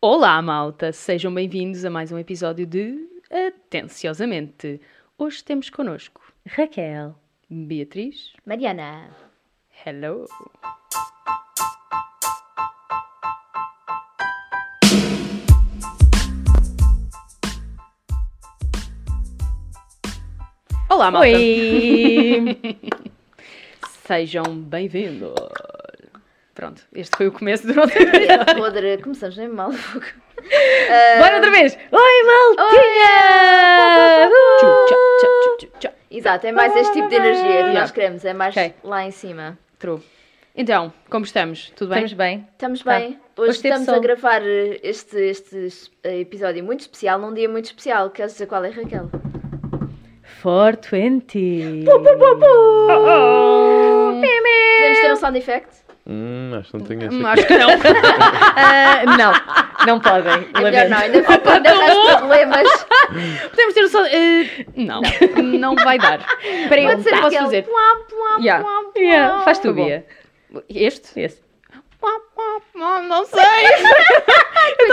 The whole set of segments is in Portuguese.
Olá, malta! Sejam bem-vindos a mais um episódio de Atenciosamente. Hoje temos connosco Raquel. Beatriz. Mariana. Hello! Olá, malta! Oi! Sejam bem-vindos! Pronto, este foi o começo do nosso podre. Começamos bem mal. Bora outra vez! Oi, maltinha! Exato, é mais este tipo de energia que Yeah. nós queremos, é mais Ok. lá em cima. True. Então, como estamos? Tudo bem? Estamos bem? Estamos Tá. bem. Hoje, Hoje teve estamos a gravar este, este episódio muito especial, num dia muito especial. Queres dizer qual é, Raquel? 420! Podemos ter um sound effect? Hum, acho que não tenho essa Hum. Acho que não. Ah, não, não podem. É melhor não, ainda falta ainda mais problemas. Podemos ter o som. eh, não, não vai dar. Espera aí, Pode ser posso aquele fazer? Plá, plá, Yeah. plá, plá. Yeah, faz tu, Tá. Bia. Este? Esse. Não sei. Eu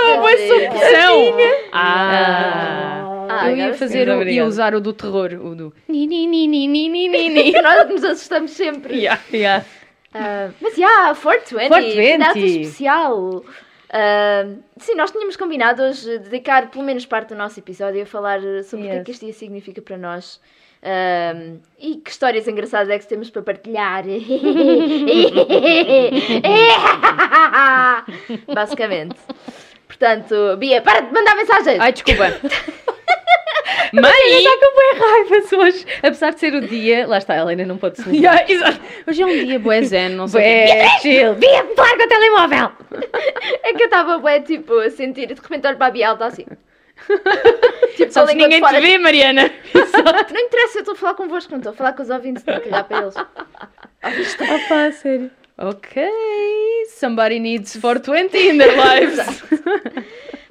ia fazer, o, ia usar o do terror, o do. Ni, ni, ni, ni, ni, ni, ni, ni. Nós nos assustamos sempre. Yeah. Yeah. Ah, mas, já, 420, 420. data especial. Ah, sim, nós tínhamos combinado hoje dedicar pelo menos parte do nosso episódio a falar sobre o que é Yes. que este dia significa para nós. Ah, e que histórias engraçadas é que temos para partilhar. Basicamente. Portanto, Bia, para de mandar mensagens! Ai, desculpa. Mãe! estou com bem raiva hoje. Apesar de ser o dia... Lá está, a Helena não pode se. Yeah. Hoje é um dia bué zen, não sei. Bué, chill. Bia, larga o telemóvel! É que eu estava bué, tipo, a sentir, de repente olho para a Bia, ela está assim. tipo, com a ninguém te vê, Mariana. Não interessa, eu estou a falar convosco, não estou a falar com os ouvintes, estou a cagar para eles. Ah pá, sério. Ok. Somebody needs 420 in their lives.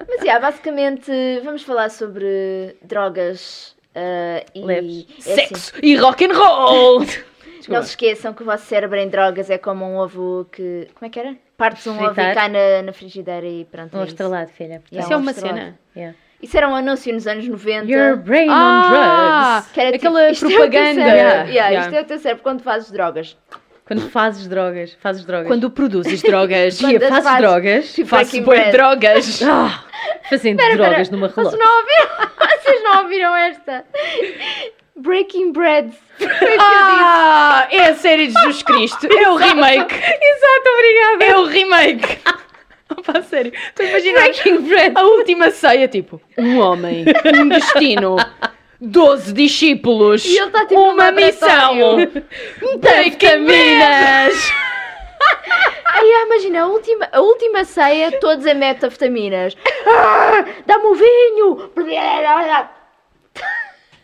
Mas, yeah, basicamente, vamos falar sobre drogas ah, e... Leves. é assim, Sexo e rock and roll. não se esqueçam que o vosso cérebro em drogas é como um ovo que... Como é que era? Partes um ovo e Fritar. cai na, na frigideira e pronto, Um é isso. estrelado, filha. Yeah, Isso é um uma estrelado. cena. Yeah. Isso era um anúncio nos anos 90. Your brain on Ah, drugs. que era tipo, aquela isto é o teu propaganda. cérebro. Yeah, Yeah. Isto é o teu cérebro quando fazes drogas. Quando fazes drogas. Fazes drogas. Quando produzes drogas. Quando fazes fazes- drogas. Tipo bué Bad. drogas. Ah, fazendo Espera, drogas espera, numa Vocês relógio. não ouviram? Vocês não ouviram esta? Breaking Bread. Ah, é a série de Jesus Cristo. É o remake. Exato, obrigada. É o remake. Opa, sério. Tu imaginas Breaking Bread. a última ceia, tipo, um homem, um destino, 12 discípulos, tá, tipo, uma missão, laboratório. vitaminas. Aí imagina, a última, a última ceia, todos em metafetaminas. Ah, Dá-me o vinho!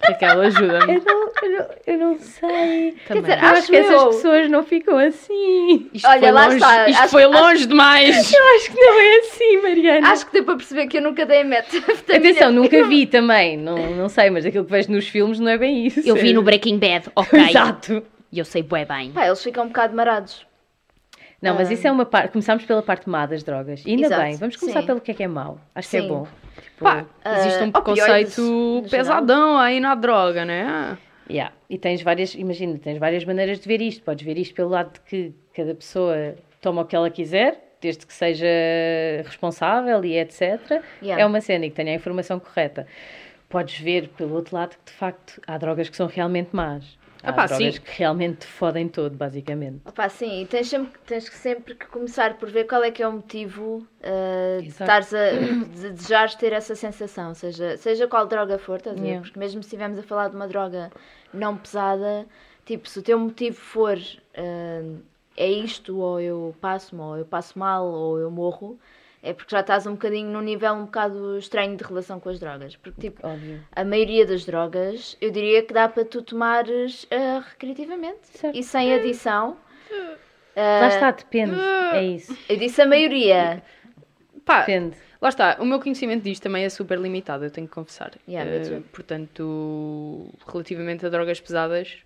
Raquel, ajuda-me. Eu não, eu, não, eu não sei. Também. dizer, Eu acho Acho que essas eu. pessoas não ficam assim. Isto Olha, foi lá longe, está. Isto Acho- foi acho- longe demais. Eu acho que não é assim, Mariana. Acho que deu para perceber que eu nunca dei metafetamina. Atenção, nunca vi também. Não, não sei, mas aquilo que vejo nos filmes não é bem isso. Eu vi no Breaking Bad, ok. Exato. E eu sei bué bem. Pá, eles ficam um bocado marados. Não, mas isso é uma parte. Começámos pela parte má das drogas. E ainda Exato, bem, vamos começar sim. pelo que é que é mau. Acho que é Sim. bom. Tipo, Pá, existe um opioides, preconceito geral. pesadão aí na droga, né? Yeah. E tens várias, imagina, tens várias maneiras de ver isto. Podes ver isto pelo lado de que cada pessoa toma o que ela quiser, desde que seja responsável e etc. Yeah. É uma cena e que tenha a informação correta. Podes ver pelo outro lado que de facto há drogas que são realmente más. Há Ah pá, drogas sim. que realmente te fodem todo, basicamente. Opa, sim, e tens, sempre, tens que sempre que começar por ver qual é que é o motivo ah, de estares a de desejares ter essa sensação, seja, seja qual droga for, estás a ver? Yeah. Porque mesmo se estivermos a falar de uma droga não pesada, tipo, se o teu motivo for ah, é isto, ou eu passo-me, ou eu passo mal, ou eu morro, é porque já estás um bocadinho num nível um bocado estranho de relação com as drogas. Porque, tipo, Óbvio. a maioria das drogas, eu diria que dá para tu tomares ah, recreativamente Certo. e sem adição. Lá Ah, está, depende. É isso. Eu disse a maioria. Pá, Depende. lá está. O meu conhecimento disto também é super limitado, eu tenho que confessar. Yeah, Eh, too. portanto, relativamente a drogas pesadas,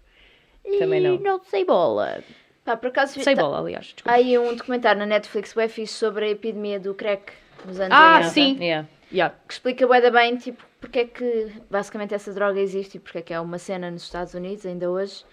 Também não. Não sei bola. Pá, por acaso Sem bola, aliás. desculpa. há aí um documentário na Netflix bem fixe sobre a epidemia do crack nos anos Ah, 80, sim. Yeah. Yeah. que explica bué bem, tipo, porque é que basicamente essa droga existe e porque é que é uma cena nos Estados Unidos ainda hoje.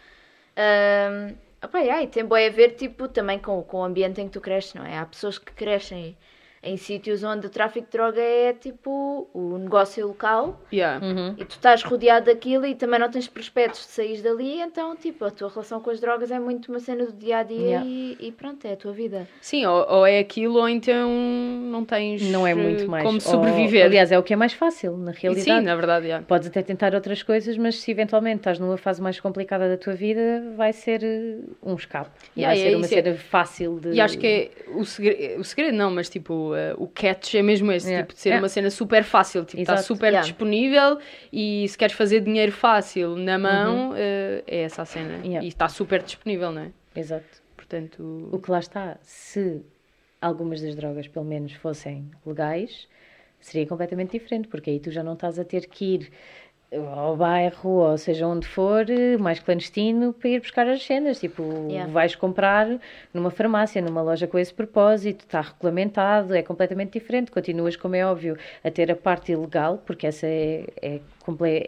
Ahm, opá, yeah, e tem bué a ver, tipo, também com, com o ambiente em que tu cresces, não é? Há pessoas que crescem em sítios onde o tráfico de droga é, tipo, o negócio local Yeah. Uhum. e tu estás rodeado daquilo e também não tens prospectos de sair dali, então, tipo, a tua relação com as drogas é muito uma cena do dia a dia Yeah. e, e pronto, é a tua vida. Sim, ou, ou é aquilo, ou então não tens Não é eh, muito mais. como Ou- sobreviver. aliás, é o que é mais fácil, na E realidade. Sim, na verdade, yeah. Podes até tentar outras coisas, mas se eventualmente estás numa fase mais complicada da tua vida, vai ser eh, um escape. Yeah, vai é ser uma é- cena fácil de. E acho que é o segredo, o segredo não, mas tipo, eh, o catch é mesmo esse, Yeah. tipo, de ser Yeah. uma cena super fácil, tipo, está super Yeah. disponível e se queres fazer dinheiro fácil na mão, eh, é essa a cena. Uhum. E está super disponível, não é? Exato. Portanto, O que lá está, se algumas das drogas, pelo menos, fossem legais, seria completamente diferente, porque aí tu já não estás a ter que ir ao bairro, ou seja onde for, mais clandestino, para ir buscar as cenas. Tipo, Yeah. vais comprar numa farmácia, numa loja com esse propósito, está regulamentado, é completamente diferente. Continuas, como é óbvio, a ter a parte ilegal, porque essa é, é,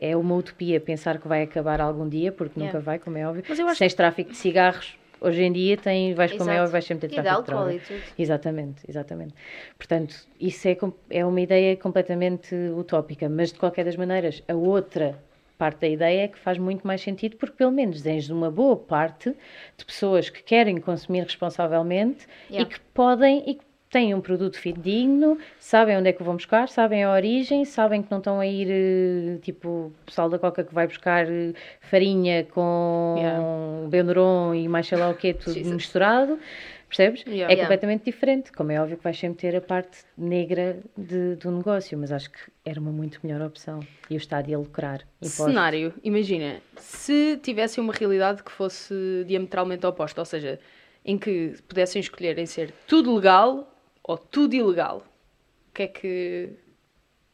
é uma utopia pensar que vai acabar algum dia, porque Yeah. nunca vai, como é óbvio. Mas eu acho tens tráfico de cigarros, hoje em dia tem, vais, Exato. óbvio, vais sempre E de droga. e tudo. Exatamente, exatamente. Portanto, isso é, é uma ideia completamente utópica, mas de qualquer das maneiras, a outra parte da ideia é que faz muito mais sentido, porque pelo menos tens uma boa parte de pessoas que querem consumir responsavelmente Yeah. e que podem e que têm um produto fidedigno, sabem onde é que o vão buscar, sabem a origem, sabem que não estão a ir, eh, tipo, o pessoal da Coca que vai buscar eh, farinha com Yeah. Benuron e mais sei lá o quê, tudo Jesus. misturado. Percebes? Yeah. É Yeah. completamente diferente. Como é óbvio que vais sempre ter a parte negra de- do negócio, mas acho que era uma muito melhor opção. E o Estado ia lucrar. impostos. cenário, imagina, se tivesse uma realidade que fosse diametralmente oposta, ou seja, em que pudessem escolher em ser tudo legal ou tudo ilegal, o que é que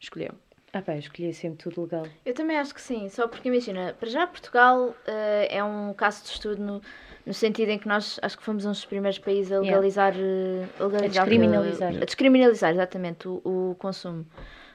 escolheu? Ah pá, eu escolhi sempre tudo legal. Eu também acho que sim, só porque imagina, para já Portugal eh, é um caso de estudo no, no sentido em que nós acho que fomos um dos primeiros países a Yeah. legalizar, eh, a, legalizar A descriminalizar. a descriminalizar exatamente o, o consumo.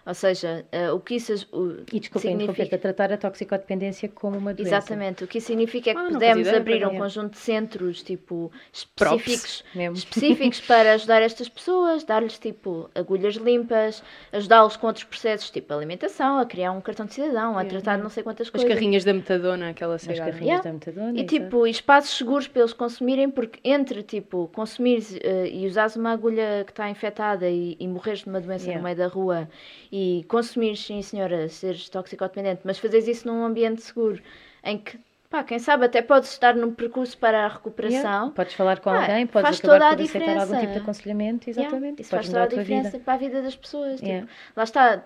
Ou seja, eh, o que isso o, E desculpa significa. tratar a toxicodependência como uma doença. Exatamente, o que isso significa é que Ah, abrir um conjunto de centros tipo específicos, específicos para ajudar estas pessoas, dar-lhes tipo agulhas limpas, ajudá-los com outros processos tipo alimentação, a criar um cartão de cidadão, a tratar de não sei quantas As coisas. carrinhas da metadona, aquela As cigarra. carrinhas Yeah. da metadona. E tipo, espaços seguros para eles consumirem, porque entre tipo, consumir e usares uma agulha que está infectada e, e morreres de uma doença Yeah. no meio da rua e consumires, sim senhora, seres toxicodependente, mas fazeres isso num ambiente seguro em que, pá, quem sabe até podes estar num percurso para a recuperação. Yeah. Podes falar com Ah, alguém, podes faz acabar toda a por aceitar algum diferença. tipo de aconselhamento, Yeah, exatamente. Isso podes faz toda a diferença vida. para a vida das pessoas. tipo, Yeah. lá está,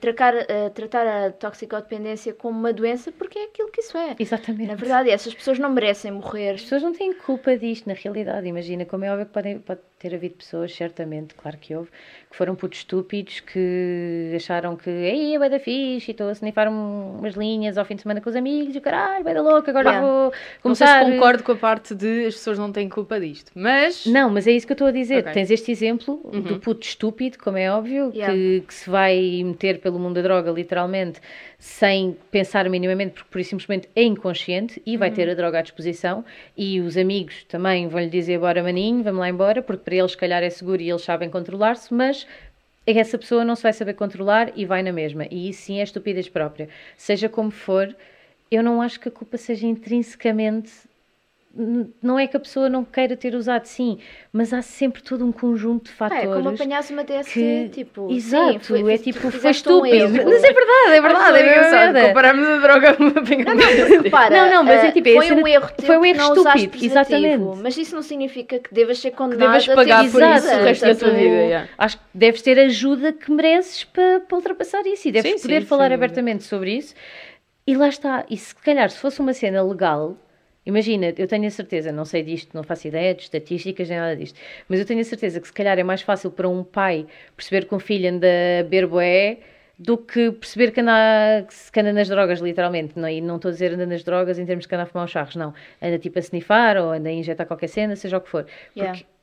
tratar, eh, tratar a toxicodependência como uma doença porque é aquilo que isso é. Exatamente. Na verdade, essas pessoas não merecem morrer. As pessoas não têm culpa disto, na realidade. Imagina, como é óbvio que podem, pode ter havido pessoas, certamente, claro que houve, que foram putos estúpidos, que acharam que aí é bué da fixe e estou a snifar um- umas linhas ao fim de semana com os amigos e o caralho, bué da louca, agora Yeah. vou Não sei começar... se concordo com a parte de as pessoas não têm culpa disto, mas Não, mas é isso que eu estou a dizer. Ok. Tens este exemplo Uhum. do puto estúpido, como é óbvio, Yeah. que, que se vai meter pelo mundo da droga, literalmente, sem pensar minimamente, porque por isso simplesmente é inconsciente e Uhum. vai ter a droga à disposição. E os amigos também vão lhe dizer: bora, maninho, vamos lá embora, porque para eles, se calhar, é seguro e eles sabem controlar-se, mas. Essa pessoa não se vai saber controlar e vai na mesma. E isso sim é estupidez própria. Seja como for, eu não acho que a culpa seja intrinsecamente não é que a pessoa não queira ter usado, sim, mas há sempre todo um conjunto de fatores. é como apanhares uma DST, que- tipo, Exato, sim, foi, é tipo, tu foi um estúpido. erro. Mas é verdade, é verdade, é engraçado. verdade. Compararmos a droga a uma pinga Repara, Não, não, mas é ah, tipo, é foi um erro teu foi um erro não estúpido, exatamente. Mas isso não significa que devas ser condenado devas a ter pagar por isso o resto da tua vida, yeah. Acho que deves ter a ajuda que mereces para, para ultrapassar isso e deves Sim, poder sim, falar abertamente sobre isso. E lá está. E se calhar, se fosse uma cena legal, imagina, eu tenho a certeza, não sei disto, não faço ideia de estatísticas nem nada disto, mas eu tenho a certeza que se calhar é mais fácil para um pai perceber que um filho anda a beber bué do que perceber que anda, que anda nas drogas, literalmente. Não, e não estou a dizer anda nas drogas em termos de que anda a fumar os charros, não. Anda tipo a snifar ou anda a injetar qualquer cena, seja o que for. Porque Yeah.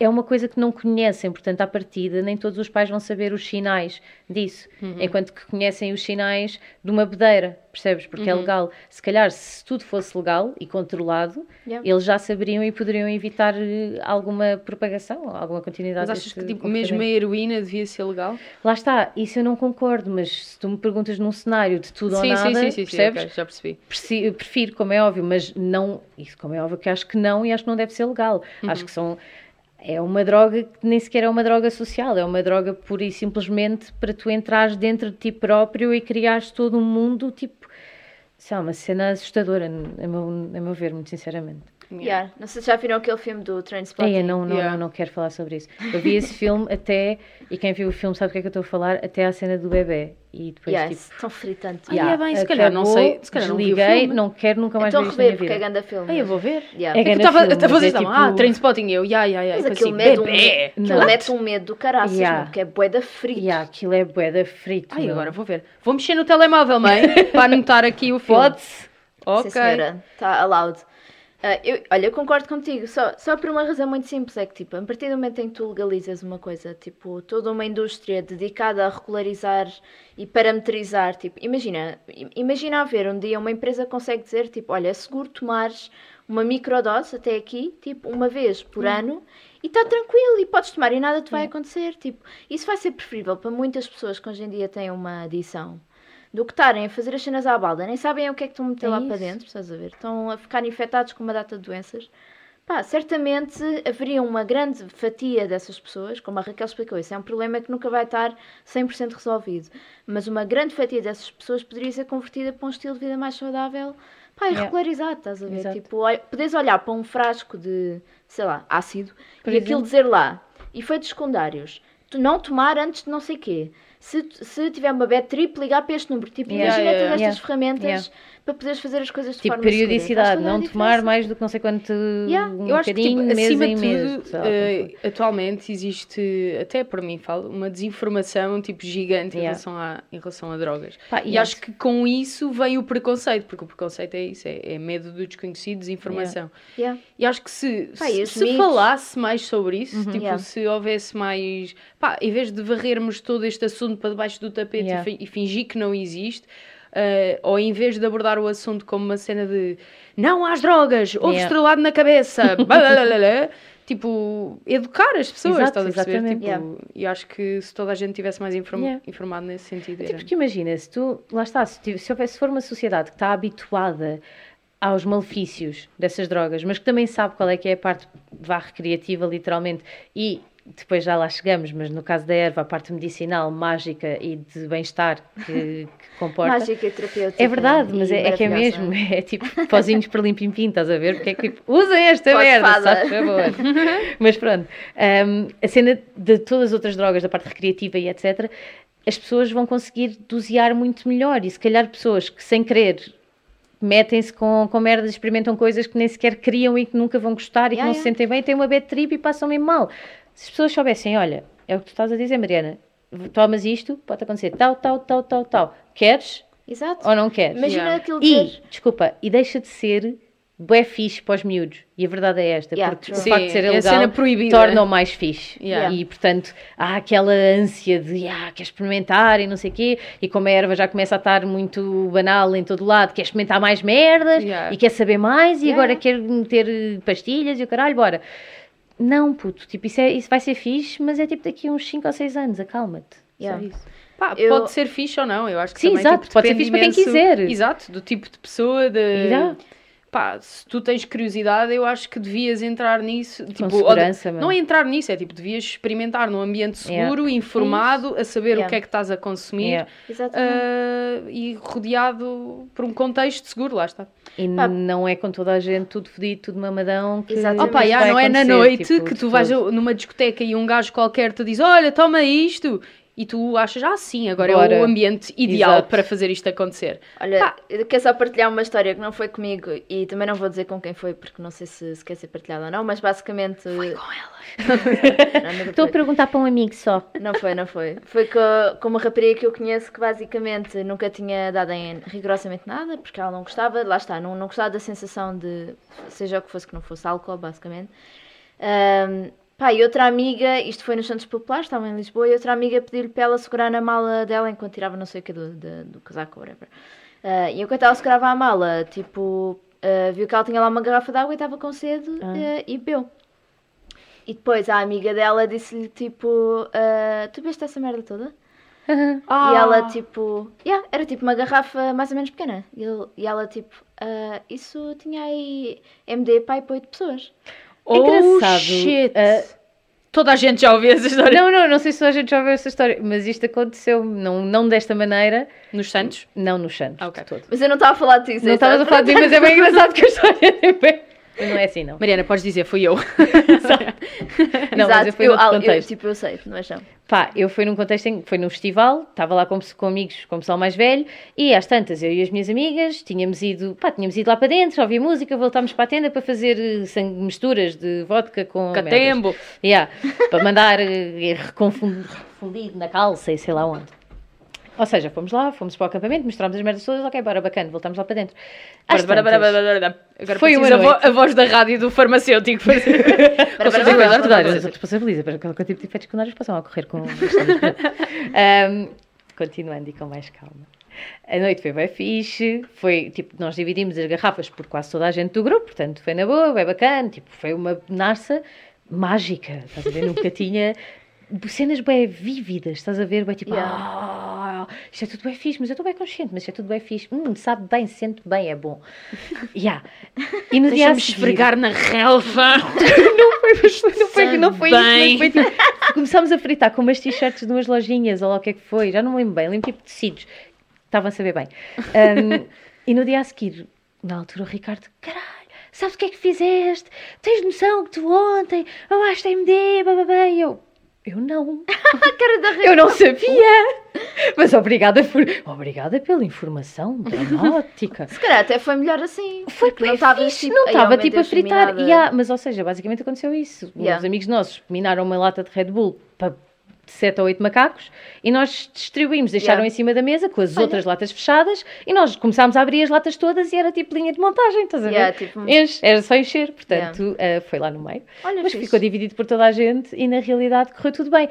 É uma coisa que não conhecem, portanto, à partida, nem todos os pais vão saber os sinais disso. Enquanto que conhecem os sinais de uma bedeira, percebes? Porque é legal. Se calhar, se tudo fosse legal e controlado, Yeah. eles já saberiam e poderiam evitar eh, alguma propagação, alguma continuidade Mas achas que tipo, mesmo a heroína devia ser legal? Lá está, isso eu não concordo, mas se tu me perguntas num cenário de tudo ou sim, nada, sim, sim, percebes? ok, já percebi. Prefiro, como é óbvio, mas não. Isso, como é óbvio, que acho que não e acho que não deve ser legal. Uhum. Acho que são. É uma droga que nem sequer é uma droga social, é uma droga pura e simplesmente para tu entrares dentro de ti próprio e criares todo um mundo, tipo. Sei lá, uma cena assustadora, a meu, a meu ver, muito sinceramente. Yeah. Não sei se já viram aquele filme do Trainspotting. Eu não, não, Yeah. não, não quero falar sobre isso. Eu vi esse filme até, e quem viu o filme sabe o que é que eu estou a falar, até à cena do bebê. E depois, Yeah, tipo. tão fritante. Ah, é bem, se calhar não sei- se calhar não vi o desliguei, filme. não quero nunca mais Estou a ver isto na minha rever porque é vida. grande filme. Ai, eu vou ver. Yeah. É É que eu estava a é dizer, tipo- ah, Trainspotting, eu, ya, ya, ya. Mas aquilo assim, mete um, bebê. aquilo Não. mete um medo do caraças, Yeah. porque é bué da frito. Yeah, aquilo é bué da frito. Ai, meu. agora vou ver. Vou mexer no telemóvel, mãe, para anotar aqui o filme. Pode-se. Ok. Sim, senhora, está allowed. Ah, eu, olha, eu concordo contigo, só, só por uma razão muito simples, é que tipo, a partir do momento em que tu legalizas uma coisa, tipo, toda uma indústria dedicada a regularizar e parametrizar, tipo, imagina, imagina haver um dia uma empresa consegue dizer, tipo, olha, é seguro tomares uma microdose até aqui, tipo, uma vez por ano, e está tranquilo, e podes tomar e nada te vai acontecer, tipo, isso vai ser preferível para muitas pessoas que hoje em dia têm uma adição do que estarem a fazer as cenas à balda, nem sabem o que é que estão a meter É lá isso. para dentro, estás a ver? Estão a ficar infectados com uma data de doenças. Pá, certamente haveria uma grande fatia dessas pessoas, como a Raquel explicou, isso é um problema que nunca vai estar 100% resolvido, mas uma grande fatia dessas pessoas poderia ser convertida para um estilo de vida mais saudável, pá, e Yeah. regularizado, estás a ver? Exato. Tipo, podes olhar para um frasco de, sei lá, ácido, Por e aquilo exemplo. dizer lá, efeitos secundários, tu não tomar antes de não sei quê. Se, se tiver uma bad trip, ligar para este número. Tipo, Yeah, imagina yeah, todas yeah. estas ferramentas Yeah. para poderes fazer as coisas de Tipo, forma periodicidade, não tomar mais do que não sei quanto. Yeah, Um Eu acho que, tipo, acima em de tudo, for. atualmente existe, até para mim falo, uma desinformação tipo gigante em, Yeah. relação a, em relação a drogas. Pá, e e acho que com isso vem o preconceito, porque o preconceito é isso, é, é medo do desconhecido, desinformação. Yeah. E acho que se, Pá, se, se mitos? falasse mais sobre isso, tipo, Yeah. se houvesse mais. Pá, em vez de varrermos todo este assunto para debaixo do tapete Yeah. e, e fingir que não existe, eh, ou em vez de abordar o assunto como uma cena de não às drogas, ovo Yeah. estrelado na cabeça, tipo, educar as pessoas, Exato, estás a perceber? Tipo, Yeah. E acho que se toda a gente tivesse mais inform- Yeah. informado nesse sentido. Era- porque imagina, se tu, lá está, se, tiv- se, houvesse, se for uma sociedade que está habituada aos malefícios dessas drogas, mas que também sabe qual é que é a parte vá recreativa, literalmente, e depois já lá chegamos, mas no caso da erva, a parte medicinal, mágica e de bem-estar que, que comporta. Mágica e terapêutica. É verdade, mas é, é que é mesmo. É tipo pozinhos para limpim-pim, estás a ver? Porque é que tipo, usem esta Pode merda, faz favor. mas pronto, hum, a cena de todas as outras drogas, da parte recreativa e etc., as pessoas vão conseguir dosear muito melhor. E se calhar pessoas que sem querer metem-se com, com merdas, experimentam coisas que nem sequer queriam e que nunca vão gostar e que Yeah, não yeah. se sentem bem, têm uma bad trip e passam mesmo mal. Se as pessoas soubessem, olha, é o que tu estás a dizer, Mariana, tomas isto, pode acontecer tal, tal, tal, tal, tal. Queres Exato. ou não queres? Imagina Yeah. aquilo E, dizer. desculpa, e deixa de ser bué fixe para os miúdos. E a verdade é esta, Yeah, porque true. o facto de ser é ilegal torna-o mais fixe. Yeah. E, portanto, há aquela ânsia de, ah, quer experimentar e não sei o quê, e como a erva já começa a estar muito banal em todo lado, quer experimentar mais merdas, Yeah. e quer saber mais, e Yeah. agora quer meter pastilhas e o caralho, bora. Não, puto, tipo, isso, é, isso vai ser fixe, mas é tipo daqui a uns 5 ou 6 anos, acalma-te. Só Yeah. isso. Pá, Eu- pode ser fixe ou não, eu acho que Sim, também, exato, tipo, pode ser fixe para quem imenso- quiser. Exato, do tipo de pessoa, de... Yeah. Pá, se tu tens curiosidade, eu acho que devias entrar nisso. tipo, segurança, ou. Não é entrar nisso, é tipo, devias experimentar num ambiente Yeah. seguro, informado, a saber Yeah. o que é que estás a consumir Yeah. Ah, e rodeado por um contexto seguro, lá está. E Pá. não é com toda a gente, tudo fedido, tudo mamadão. Que Exatamente. Opa, já, não é na acontecer, noite tipo, que tu vais todo. numa discoteca e um gajo qualquer te diz: Olha, toma isto. E tu achas, ah, sim, agora é Bora. o ambiente ideal Exato. para fazer isto acontecer. Olha, Pá. eu quero só partilhar uma história que não foi comigo e também não vou dizer com quem foi porque não sei se, se quer ser partilhada ou não, mas basicamente. Foi com ela. Estou a perguntar para um amigo só. Não foi, não foi. Foi com, com uma rapariga que eu conheço que basicamente nunca tinha dado em rigorosamente nada, porque ela não gostava, lá está, não, não gostava da sensação de, seja o que fosse que não fosse álcool, basicamente. Ahm, pá, e outra amiga, isto foi nos Santos Populares, estava em Lisboa, e outra amiga pediu-lhe para ela segurar na mala dela enquanto tirava não sei o que do, do, do casaco, whatever. Ah, e enquanto ela segurava a mala, tipo, ah, viu que ela tinha lá uma garrafa de água e estava com sede ah, e bebeu. E depois a amiga dela disse-lhe tipo: Tu bebeste essa merda toda? Ah. E ela tipo: yeah, Era tipo uma garrafa mais ou menos pequena. E, ele- e ela tipo: "Ah, Isso tinha aí MD pai para 8 pessoas. Oh, Engraçado, shit. ah, Toda a gente já ouviu essa história. Não, não, não sei se a gente já ouviu essa história, mas isto aconteceu, não, não desta maneira, Nos Santos? não nos Santos. Ah, ok. de todo. Mas eu não estava a falar disso. Não estava estavas a falar de mim, mas é bem engraçado que a história é bem- Não é assim, não. Mariana, podes dizer, fui eu. Não, mas eu fui eu, noutro ah, eu, contexto. tipo, eu sei, não é chão. Pá, eu fui num contexto em foi num festival, estava lá com, com amigos, com pessoal mais velho, e às tantas, eu e as minhas amigas, tínhamos ido, pá, tínhamos ido lá para dentro, ouvir música, voltámos para a tenda para fazer eh, sang- misturas de vodka com merdas. Catembo. Yeah, para mandar eh, reconfun- refundido na calça e sei lá onde. Ou seja, fomos lá, fomos para o acampamento, mostramos as merdas todas, ok, bora, bacana, voltamos lá para dentro. Às Bora, bora, bora, bora, bora. Agora Foi uma a, vo- a voz da rádio do farmacêutico. Responsabiliza, para qualquer tipo de efeitos secundários possam ocorrer com Ahm, Continuando e com mais calma. A noite foi bem fixe, foi, tipo, nós dividimos as garrafas por quase toda a gente do grupo, portanto foi na boa, bem bacana, tipo, foi uma narça mágica, estás a ver, nunca tinha cenas bem vívidas, estás a ver, bem tipo, Yeah. ah, isto é tudo bem fixe, mas eu estou bem consciente, mas isto é tudo bem fixe, hum, sabe bem, sente bem, é bom. Yeah. E no dia a seguir- esfregar na relva. não foi, não foi, não foi Bem. isso, mas foi tipo, começámos a fritar com umas t-shirts de umas lojinhas, ou lá o que é que foi, já não me lembro bem, lembro tipo de tecidos, estavam a saber bem. Um, e no dia a seguir, na altura, o Ricardo, caralho, sabes o que é que fizeste? Tens noção que tu ontem amaste MD, bababá, e eu, eu não, A cara da eu não sabia, mas obrigada por, obrigada pela informação dramática. Se calhar até foi melhor assim. Foi não estavas fixe, tipo, não "Ai, estava oh, tipo a fritar. dominada." Yeah, mas ou seja, basicamente aconteceu isso. Yeah. Os amigos nossos minaram uma lata de Red Bull para 7 ou 8 macacos e nós distribuímos, deixaram Yeah. em cima da mesa com as Olha. outras latas fechadas e nós começámos a abrir as latas todas e era tipo linha de montagem, estás a ver? Yeah, tipo- era só encher, portanto eh, foi lá no meio. Olha, mas fixe. ficou dividido por toda a gente e na realidade correu tudo bem.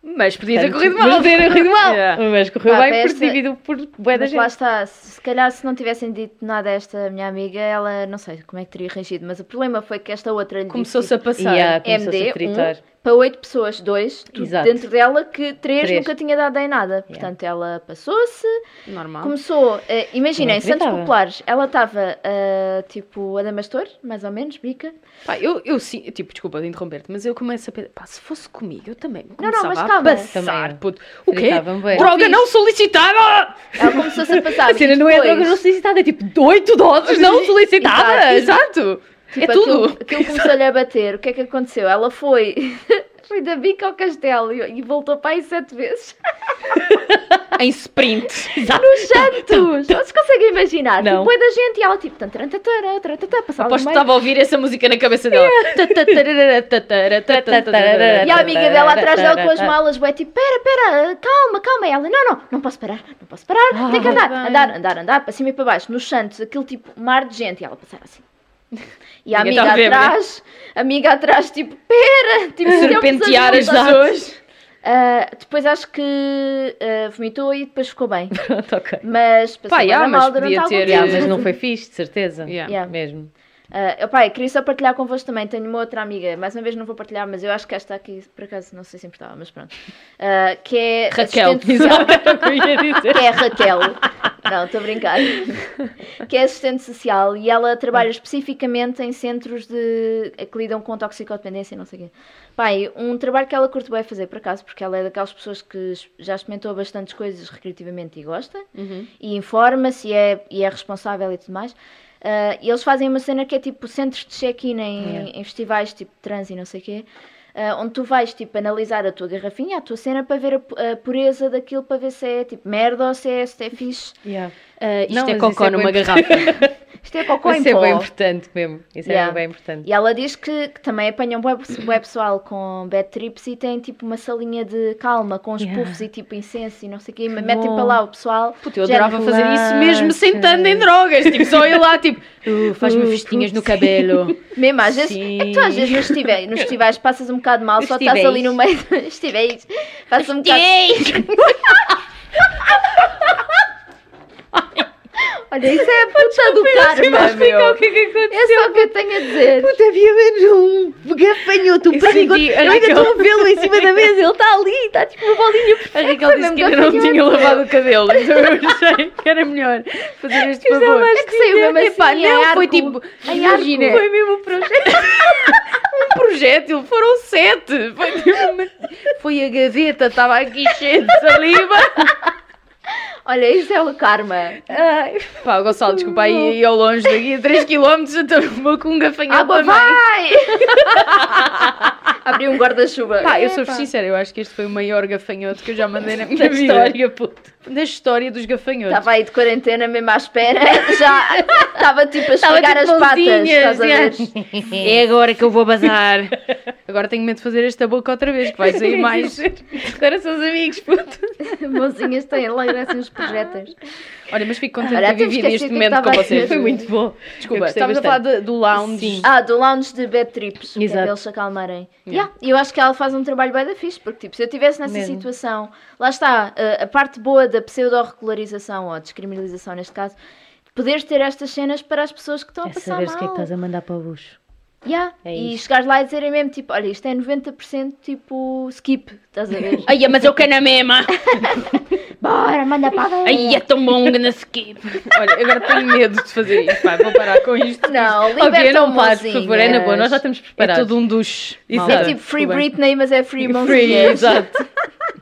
Mas podia ter corrido mal. Mas podia ter corrido mal. Yeah. Mas correu Pá, bem porque esta- dividiu por bué da Mas lá gente. está, se calhar se não tivessem dito nada a esta minha amiga, ela não sei como é que teria reagido, mas o problema foi que esta outra lhe Começou-se a passar. Yeah, começou-se MD a fritar. um, para oito pessoas, dois, Exato. dentro dela, que três, Três. nunca tinha dado em nada. Portanto, ela passou-se, Normal. começou, eh, imaginem, é Santos? Populares, ela estava eh, tipo a Damastor, mais ou menos, bica. Pá, eu, eu sim, tipo, desculpa de interromper-te, mas eu começo a pensar, pá, se fosse comigo, eu também me não, começava mas a calma. passar, Também. puto. O quê? Droga não solicitada! Ela começou-se a passar. A cena não é droga não solicitada, é tipo 8 doses não solicitadas. Exato! Tipo, é tudo! Aquilo, aquilo começou-lhe a bater. O que é que aconteceu? Ela foi, foi da bica ao castelo e, e voltou para aí sete vezes. Em sprint. Nos Santos! Vocês conseguem imaginar? Não. Tipo, é da gente e ela tipo... Passava Aposto que estava a ouvir essa música na cabeça dela. E a amiga dela atrás dela com as malas, bué, tipo, pera, pera, calma, calma. E ela, não, não, não posso parar, não posso parar, tem que andar, andar, andar, andar, para cima e para baixo. Nos Santos, aquele tipo, mar de gente. E ela passava assim. E a Ninguém amiga tá né? atrás, a amiga atrás, tipo, pera, tipo, Serpentear as tempos a pessoas. Ah, depois acho que ah, vomitou e depois ficou bem. Pronto, ok. Mas passou Pá, yeah, mas mal durante podia ter. Yeah, mas não foi fixe, de certeza. Yeah. Yeah. Mesmo. Uh, opá, eu queria só partilhar convosco também. Tenho uma outra amiga, mais uma vez não vou partilhar, mas eu acho que esta aqui, por acaso, não sei se importava, mas pronto. Uh, que é Raquel, assistente que é Raquel. Não, estou a brincar. que é assistente social e ela trabalha especificamente em centros de que lidam com toxicodependência e não sei o quê. Pai, um trabalho que ela curte bem fazer, por acaso, porque ela é daquelas pessoas que já experimentou bastantes coisas recreativamente e gosta, e informa-se e é, e é responsável e tudo mais. E eles fazem uma cena que é tipo centros de check-in em, Yeah. em festivais, tipo trans e não sei o quê. ah, onde tu vais tipo analisar a tua garrafinha, a tua cena para ver a, a pureza daquilo, para ver se é tipo merda ou se é, se é fixe. Yeah. Ah, isto Não, é isso cocó é numa garrafa. Isto é cocô em Isso é pó. bem importante mesmo. Isso Yeah. é bem importante. E ela diz que, que também apanham web, web pessoal com bad trips e tem tipo uma salinha de calma com os Yeah. puffs e tipo incenso e não sei o quê. Metem para lá o pessoal. Puta, eu adorava fazer isso mesmo sentando em drogas. Tipo, só ir lá, tipo, uh, faz-me Uh, festinhas no cabelo. Mesmo, às vezes, Sim. é que tu às vezes nos festivais, nos festivais passas um bocado mal, só estás ali no meio dos festivais, passas um bocado. Olha, isso é a puta do karma, meu. que é que aconteceu? É só o que eu tenho a dizer. Puta, havia menos um gafanhoto, um perigo. Eu ainda olha estou a vê-lo em cima da mesa, ele está ali, está tipo uma bolinha A Raquel disse que ainda não tinha lavado o cabelo. Então eu achei que era melhor fazer este favor. É que saiu mesmo Epá, assim, não, em foi arco. tipo, imagina, arco. foi mesmo um projeto. um projétil, foram sete. Foi, tipo foi a gaveta, estava aqui cheia de saliva. Olha, isso é o karma. Ai, pá, Gonçalo, desculpa aí, aí ao longe daqui a 3km, eu estou com um gafanhoto Água também. vai! Abri um guarda-chuva. Pá, eu sou Epá. sincera, eu acho que este foi o maior gafanhoto que eu já mandei na minha Da vida. história, puto. Da história dos gafanhotos. Estava aí de quarentena, mesmo à espera, já estava tipo a esfregar tipo as patas, estás a ver? É agora que eu vou bazar. Agora tenho medo de fazer esta boca outra vez, que vai sair mais. Agora são os amigos, puto. Mãozinhas têm logo assim os projéteis. Olha, mas fico contente Olha, de ter vivido este momento com a vocês. Foi muito bom. Desculpa, estávamos a falar de- do lounge. Sim. Ah, do lounge de bad trips, é Exato. para eles se acalmarem. Yeah. E eu acho que ela faz um trabalho bem da fixe, porque tipo, se eu estivesse nessa Mesmo. situação, lá está, a, a parte boa da pseudo-regularização, ou descriminalização neste caso, poderes ter estas cenas para as pessoas que estão a É passar saber mal. o que é que estás a mandar para o bucho. Yeah. É e chegares lá e dizerem mesmo, tipo, olha, isto é 90% tipo skip, estás a ver? Ai, mas eu quero na mesma. Bora, manda para a Ai, é tão bom na skip. Olha, agora tenho medo de fazer isto. Pá, vou parar com isto. Não, Ok, liberta não pares, por favor, é na boa, nós já estamos É preparados. todo um duche. É tipo Free. Britney, mas é Free Free, Mãozinhas. exato.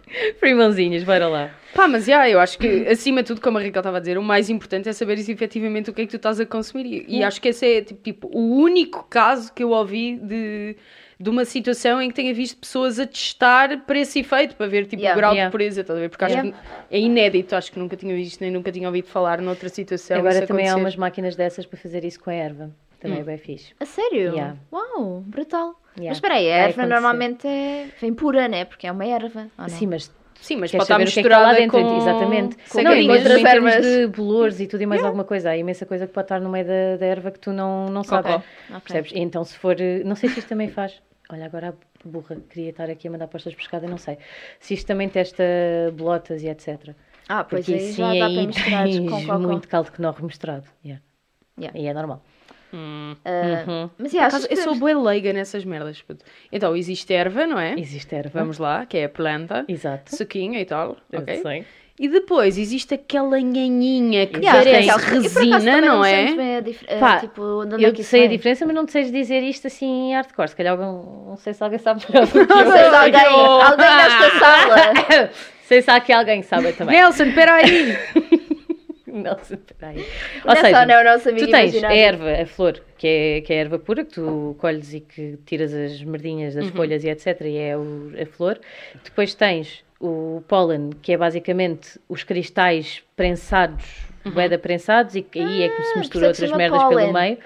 Free mãozinhas, bora lá. Pá, mas já, eu acho que, acima de tudo, como a Raquel estava a dizer, o mais importante é saberes efetivamente o que é que tu estás a consumir. E, e acho que esse é tipo, tipo, o único caso que eu ouvi de, de uma situação em que tenha visto pessoas a testar para esse efeito, para ver tipo, Yeah. o grau Yeah. de pureza, estás a ver? Porque acho Yeah. que é inédito, acho que nunca tinha visto nem nunca tinha ouvido falar noutra situação. Agora isso também há acontecer. umas máquinas dessas para fazer isso com a erva. Também é bem fixe. A sério? Yeah. Uau, brutal. Yeah. Mas espera aí, a Vai erva acontecer. normalmente é... vem pura, né? Porque é uma erva. ou não? Sim, mas Sim, mas queres pode estar o que é que está lá misturada dentro. com... Exatamente. com não, e termos ervas. de bolores e tudo e mais alguma coisa. Há imensa coisa que pode estar no meio da, da erva que tu não, não sabes. Ok. Ok. Percebes? Então se for... eh, Não sei se isto também faz... Olha, agora a burra queria estar aqui a mandar postas de pescada, não sei. Se isto também testa bolotas e etc. Ah, pois Porque aí sim, já dá para aí misturar tens com cocó. muito caldo que não remisturado. Yeah. Yeah. E é normal. Uhum. Mas acaso, achas eu sou boa leiga nessas merdas. puto. Então, existe erva, não é? Existe erva. Vamos lá, que é a planta. Exato. Suquinho e tal, Eu ok? sei. E depois existe aquela nhanhinha que Yeah, parece acaso resina, não sei é? a ah, Pá, tipo, é Eu isso sei a vem. diferença, mas não te sei dizer isto assim em hardcore. Se calhar alguém, não sei se alguém sabe melhor do que Não sei se alguém, alguém nesta sala. sei se há aqui alguém que sabe também. Nelson, peraí! Não, peraí. Não é só, não é o nosso amigo tu tens a imaginário. erva, a flor, que é, que é a erva pura, que tu colhes e que tiras as merdinhas das folhas e etc. E é o- a flor. Depois tens o pólen, que é basicamente os cristais prensados, boeda prensados, e aí é que se mistura é que se outras merdas pelo meio.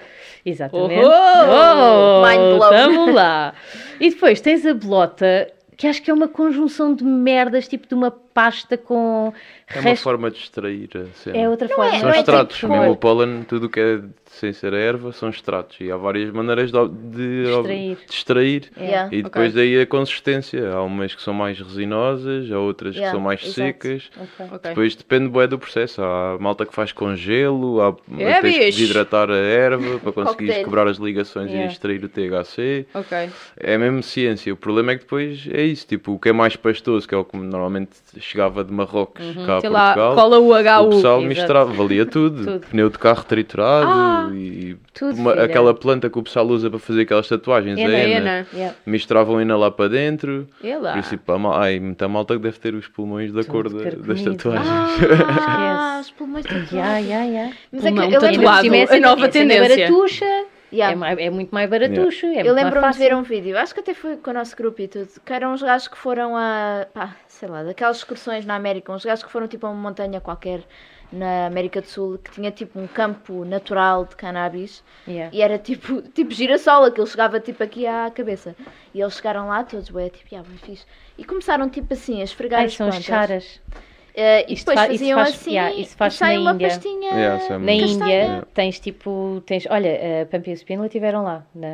Exatamente. Oh! Mind blown. Tamo lá. E depois tens a bolota, que acho que é uma conjunção de merdas, tipo de uma pasta com É uma resto- forma de extrair a cena. É outra forma. é- São não é extratos, tipo- mesmo o pólen, tudo o que é sem ser erva, são extratos. E há várias maneiras de, de, Extrair. de extrair. Yeah. E depois Ok. daí a consistência. Há umas que são mais resinosas, há outras Yeah, que são mais exato. secas. Ok. Ok. Depois depende bué do processo. Há malta que faz com gelo, há É, tens que desidratar a erva para conseguires Cocktail. quebrar as ligações Yeah. e extrair o THC. Ok. É mesmo ciência. O problema é que depois é isso. Tipo, o que é mais pastoso, que é o que normalmente chegava de Marrocos cá a Sei lá, Portugal, cola o HU. o pessoal misturava, valia tudo. Tudo. Pneu de carro triturado Ah, e tudo, uma- aquela planta que o pessoal usa para fazer aquelas tatuagens, Ena, a É, Ena. né? Yeah. Misturavam a Ena lá para dentro. É lá. Por isso, tipo, ai, muita malta que deve ter os pulmões da Tudo cor da- das carcomido. tatuagens. Ah, os pulmões tatuados. Yeah, yeah, yeah. Mas é que Pulmão eu tatuado. Ainda por cima, a nova tendência. Yeah. é, é muito mais baratucho. É Eu lembro-me de ver um vídeo, acho que até foi com o nosso grupo e tudo, que eram uns gajos que foram a, pá, sei lá, daquelas excursões na América, uns gajos que foram tipo a uma montanha qualquer na América do Sul, que tinha tipo um campo natural de cannabis Yeah. e era tipo, tipo girassol, aquilo chegava tipo aqui à cabeça. E eles chegaram lá todos, ué, tipo, yeah, bem fixe. E começaram tipo assim a esfregar Ai, as são as plantas. charas. Eh, e Isto depois faziam faz- assim yeah, isso e faz-se sai na uma Índia. pastinha Yeah, isso é Na. Índia tens tipo, tens, olha, a Pampa e o Spínola estiveram lá, na,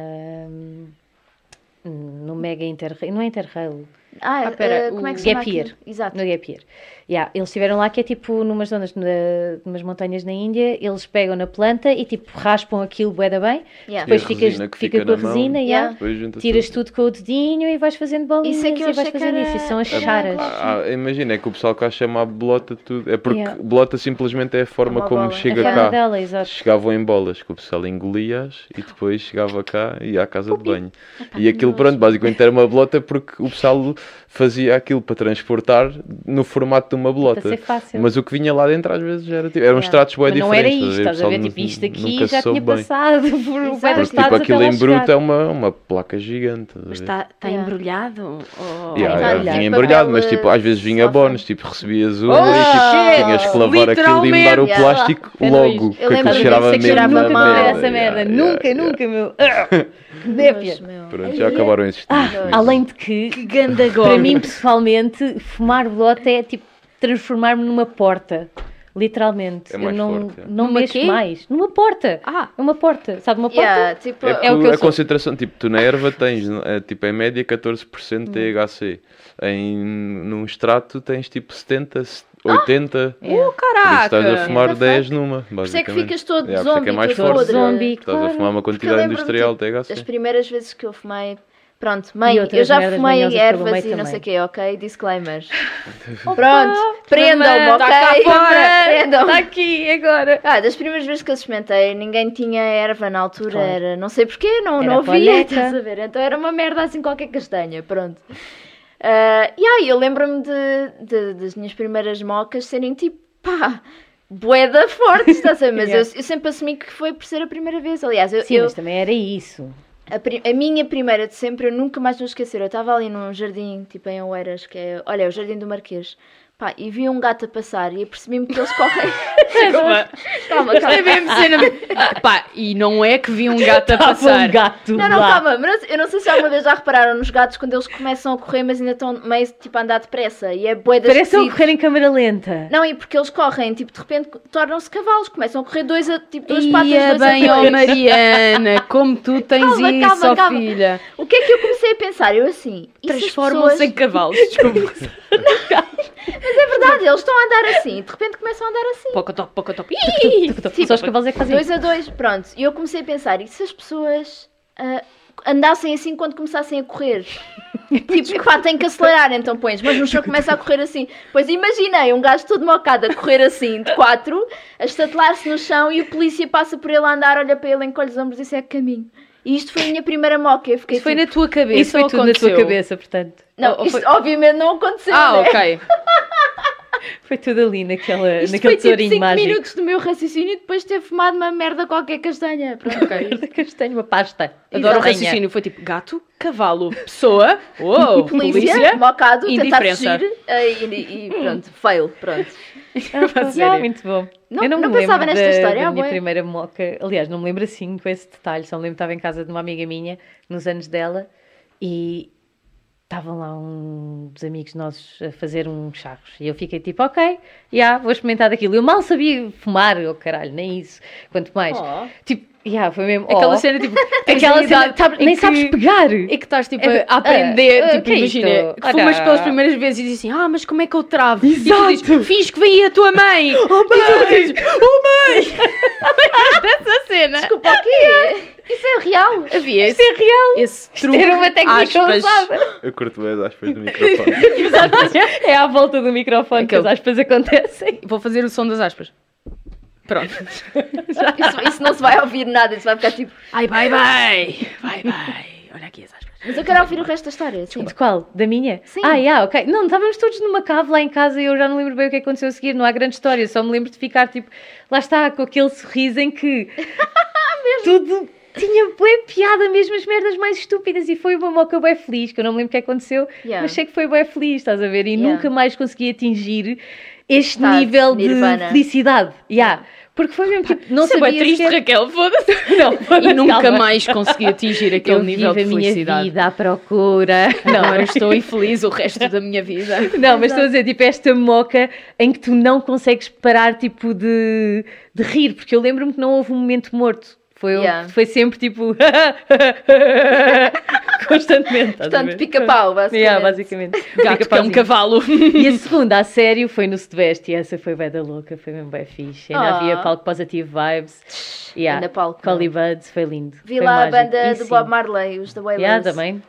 no Mega Interrail, não é Interrail, Ah, Ah, pera, eh, como é que se chama Gap Year. aquilo? Exato. no Gap Year. Yeah, eles estiveram lá que é tipo numas zonas, na, numas montanhas na Índia, eles pegam na planta e tipo raspam aquilo bué da bem, Yeah. depois ficas, fica fica com a mão. resina, Yeah. tiras tudo com o dedinho e vais fazendo bolinhas Isso é que eu e vais fazendo era- isso, e são as charas. claro. Ah, imagina, é que o pessoal cá chama a bolota tudo. É porque Yeah. bolota simplesmente é a forma É uma como bola. chega a forma cá. dela. Chegavam em bolas, que o pessoal engolia-as e depois chegava cá e ia à casa de banho. E aquilo, pronto, basicamente era uma bolota porque o pessoal fazia aquilo para transportar no formato de uma bolota. Fácil. Mas o que vinha lá dentro às vezes era tipo, eram Yeah. extratos bem Mas não era diferentes. isto, estás a ver? Tipo, isto aqui nunca já soube tinha bem. passado por Exato. vários Porque, tipo, aquilo em bruto é uma, uma placa gigante. Mas está tá Yeah. embrulhado? Oh. Yeah, Tá yeah, embrulhado. vinha embrulhado, mas tipo, às vezes vinha bónus, tipo, recebias uma Oh, e tipo, tinhas que lavar aquilo e mudar o plástico É logo, que Eu lembro que mesmo cheirava a nunca merda. nunca, nunca, meu. Que Deus, népia. meu. Pronto, já acabaram esses Ah, além de que, Ganda para mim pessoalmente, fumar bolota é tipo transformar-me numa porta. Literalmente. É mais eu não, forte, é. não Numa mexo quê? mais. Numa porta. Ah, Uma porta. Sabe uma porta? Yeah, tipo, É, É o que eu a sou. concentração, tipo, tu na erva tens, é, tipo, em média 14% THC. Em, num extrato tens tipo 70, 80. É. oh, Por isso caraca! estás a fumar the 10 fuck? numa, Por isso é que ficas todo Yeah, isso é é zombie, mais todo forte. Zombie, Estás a claro. fumar uma quantidade industrial de THC. As primeiras vezes que eu fumei. Pronto, mãe, eu já fumei ervas e não também. sei o quê, ok? Disclaimer. Pronto, prendam-me, Tá cá ok? fora. Prendam-me. Está aqui agora. Ah, das primeiras vezes que eu experimentei, ninguém tinha erva na altura, Claro. era não sei porquê, não, Era não havia, estás a ver? Então era uma merda assim, qualquer castanha, pronto. Ah, e aí eu lembro-me de, de- das minhas primeiras mocas serem tipo, pá, boeda forte, estás a ver? Mas Yeah. eu, eu sempre assumi que foi por ser a primeira vez. Aliás, eu, Sim, eu- mas também era isso. A, a minha primeira de sempre, eu nunca mais vou esquecer. Eu estava ali num jardim, tipo em Oeiras, que é, olha, é o Jardim do Marquês. Pá, e vi um gato a passar e apercebi-me que eles correm. Calma, calma, é calma. mesmo cena. Pá, e não é que vi um gato a passar. um gato Não, não, lá. calma, mas eu não sei se alguma vez já repararam nos gatos quando eles começam a correr, mas ainda estão meio tipo a andar depressa e é bué das Parece um correr em câmera lenta. Não, e porque eles correm, tipo, de repente tornam-se cavalos, começam a correr dois a, tipo, duas patas, Ia dois bem, a ó dois. Mariana, como tu tens Calma, isso, calma, ó calma. filha. O que é que eu comecei a pensar? Eu assim, se as Transformam-se pessoas... em cavalos, desculpa. Mas é verdade, eles estão a andar assim, de repente começam a andar assim. Pocotop, pocotop. Só os cavalos é que fazem Dois a dois, pronto. E eu comecei a pensar, e se as pessoas ah, andassem assim quando começassem a correr? tipo, pá, tem que acelerar, então pões, mas no chão começa a correr assim. Pois imaginei um gajo todo mocado a correr assim, de quatro, a estatelar-se no chão e o polícia passa por ele a andar, olha para ele, encolhe os ombros e segue caminho. E isto foi a minha primeira moca. Eu fiquei Isso foi tipo, na tua cabeça Isso foi tudo na tua aconteceu? cabeça, portanto. Não, Ou- ou isto foi- obviamente não aconteceu. Ah, né? ok. Foi tudo ali naquela, Isto naquele foi tipo tesourinho 5 mágico. minutos do meu raciocínio e depois de ter fumado uma merda qualquer castanha. Pronto, ok. De castanho, uma pasta. Adoro o Castanha. raciocínio. Foi tipo gato, cavalo, pessoa, uou, polícia, polícia. mocado, tentar indiferença. fugir eh, e, e pronto, fail, pronto. Sério. muito bom. Não- eu não, não me pensava lembro nesta da, história, da ah, minha primeira moca. Aliás, não me lembro assim com esse detalhe. Só me lembro que estava em casa de uma amiga minha, nos anos dela, e estavam lá uns amigos nossos a fazer uns charros. E eu fiquei tipo, ok, já, vou experimentar daquilo. Eu mal sabia fumar, oh caralho, nem isso. Quanto mais. Oh. Tipo, Yeah, foi mesmo. Aquela oh. cena, tipo, Aquela cena, tá- em nem que- sabes pegar. E que estás tipo É, a aprender, ah, tipo, é imagina, isto? que fumas pelas primeiras vezes e dizes assim, ah, mas como é que eu travo? E tu Exato. dizes, finge que vem a tua mãe! Oh mãe! E tu dizes, oh mãe! Dessa cena. Desculpa, o quê? Isso é real? Havia Isso esse, é real. esse truque, Era uma técnica aspas. usada. Eu curto bem as aspas do microfone. Exato. É à volta do microfone que as aspas acontecem. Vou fazer o som das aspas. Pronto. Isso, isso não se vai ouvir nada, isso vai ficar tipo. Ai, vai, vai! Vai, vai! Olha aqui as aspas. Mas eu quero ouvir o resto da história. Sim. De qual? Da minha? Sim. Ah, yeah, ok. Não, estávamos todos numa cave lá em casa e eu já não lembro bem o que aconteceu a seguir. Não há grande história, só me lembro de ficar tipo, lá está, com aquele sorriso em que tudo tinha bué piada, mesmo as merdas mais estúpidas. E foi uma moca bué feliz, que eu não me lembro o que aconteceu, Yeah. mas sei que foi bué feliz, estás a ver? E Yeah. nunca mais consegui atingir este nível nirvana. de felicidade. Yeah. Porque foi mesmo tipo, não é sabia bem triste, sequer- Raquel, foda-se. Não, E nunca calma. mais consegui atingir aquele eu nível de a minha felicidade. vida à procura. Não, agora estou infeliz o resto da minha vida. Não, mas estou a dizer, tipo, esta moca em que tu não consegues parar, tipo, de, de rir, porque eu lembro-me que não houve um momento morto. Foi, Yeah. foi sempre tipo. Constantemente. Portanto, pica-pau, basicamente. Yeah, basicamente. Gato que é um cavalo. E a segunda, a sério, foi no Sudoeste e essa foi bem da louca, foi mesmo bem fixe. Ainda Ah. havia palco Positive Vibes. Yeah. Ainda palco, Collie Buds, foi lindo. Vi foi lá mágico. a banda E do sim. Bob Marley, os da Wailers. Yeah, também.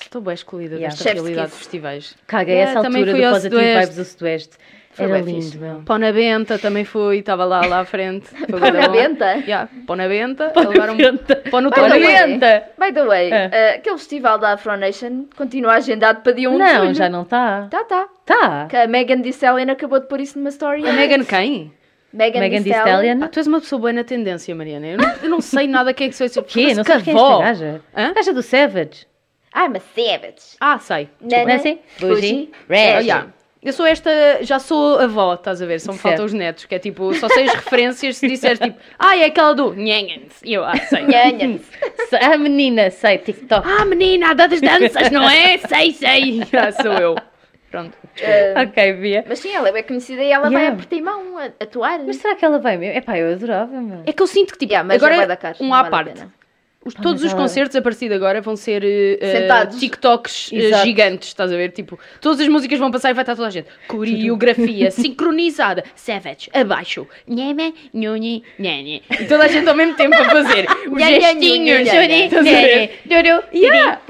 Estou bem excluída Yeah. desta Chef's realidade de festivais. Caguei Yeah, essa altura do Sudoeste. Vibes do Sudoeste. Foi Era lindo, fixe. meu. Pão na Benta também fui, estava lá, lá à frente. Foi Pão na. Benta? Yeah, Pão na Benta. Pão na Benta. Pão no By Pão the na Benta. By the way, É. eh, aquele festival da Afro Nation continua agendado para dia 1 de Não, julho. já não está. Tá, tá. Tá. Que a Megan Thee Stallion acabou de pôr isso numa story. A Megan quem? Megan, Megan Thee Stallion. Ah, tu és uma pessoa boa na tendência, Mariana. Eu não, eu não sei nada quem é que sou esse. O quê? Não sabes quem é esta gaja? Hã? Gaja do Savage. I'm a savage. Ah, sei. Não é assim? Bougie, Bougie, Ah, Red. yeah. Eu sou esta, já sou avó, estás a ver? Só me Certo. faltam os netos, que é tipo, só sei as referências se disseres tipo, ah, é aquela do Nhanhans. E eu, ah, sei. Nhanhans. A menina, sei, TikTok. Ah, menina, a das danças, não é? Sei, sei. Ah, sou eu. Pronto. Eh, Ok, via. mas sim, ela é bem conhecida e ela vai Yeah. a Portimão a atuar. Mas será que ela vai mesmo? Epá, eu adorava, meu. É que eu sinto que tipo, Yeah, mas agora vai dar caro, um à parte. pena. Os- Pá, todos os ela- concertos a partir de agora vão ser Sentados. TikToks eh, gigantes, estás a ver? Tipo, todas as músicas vão passar e vai estar toda a gente. Coreografia sincronizada. Savage, abaixo. Nheme, nhonhe, nhenhe. E toda a gente ao mesmo tempo a fazer os gestinhos. Yeah.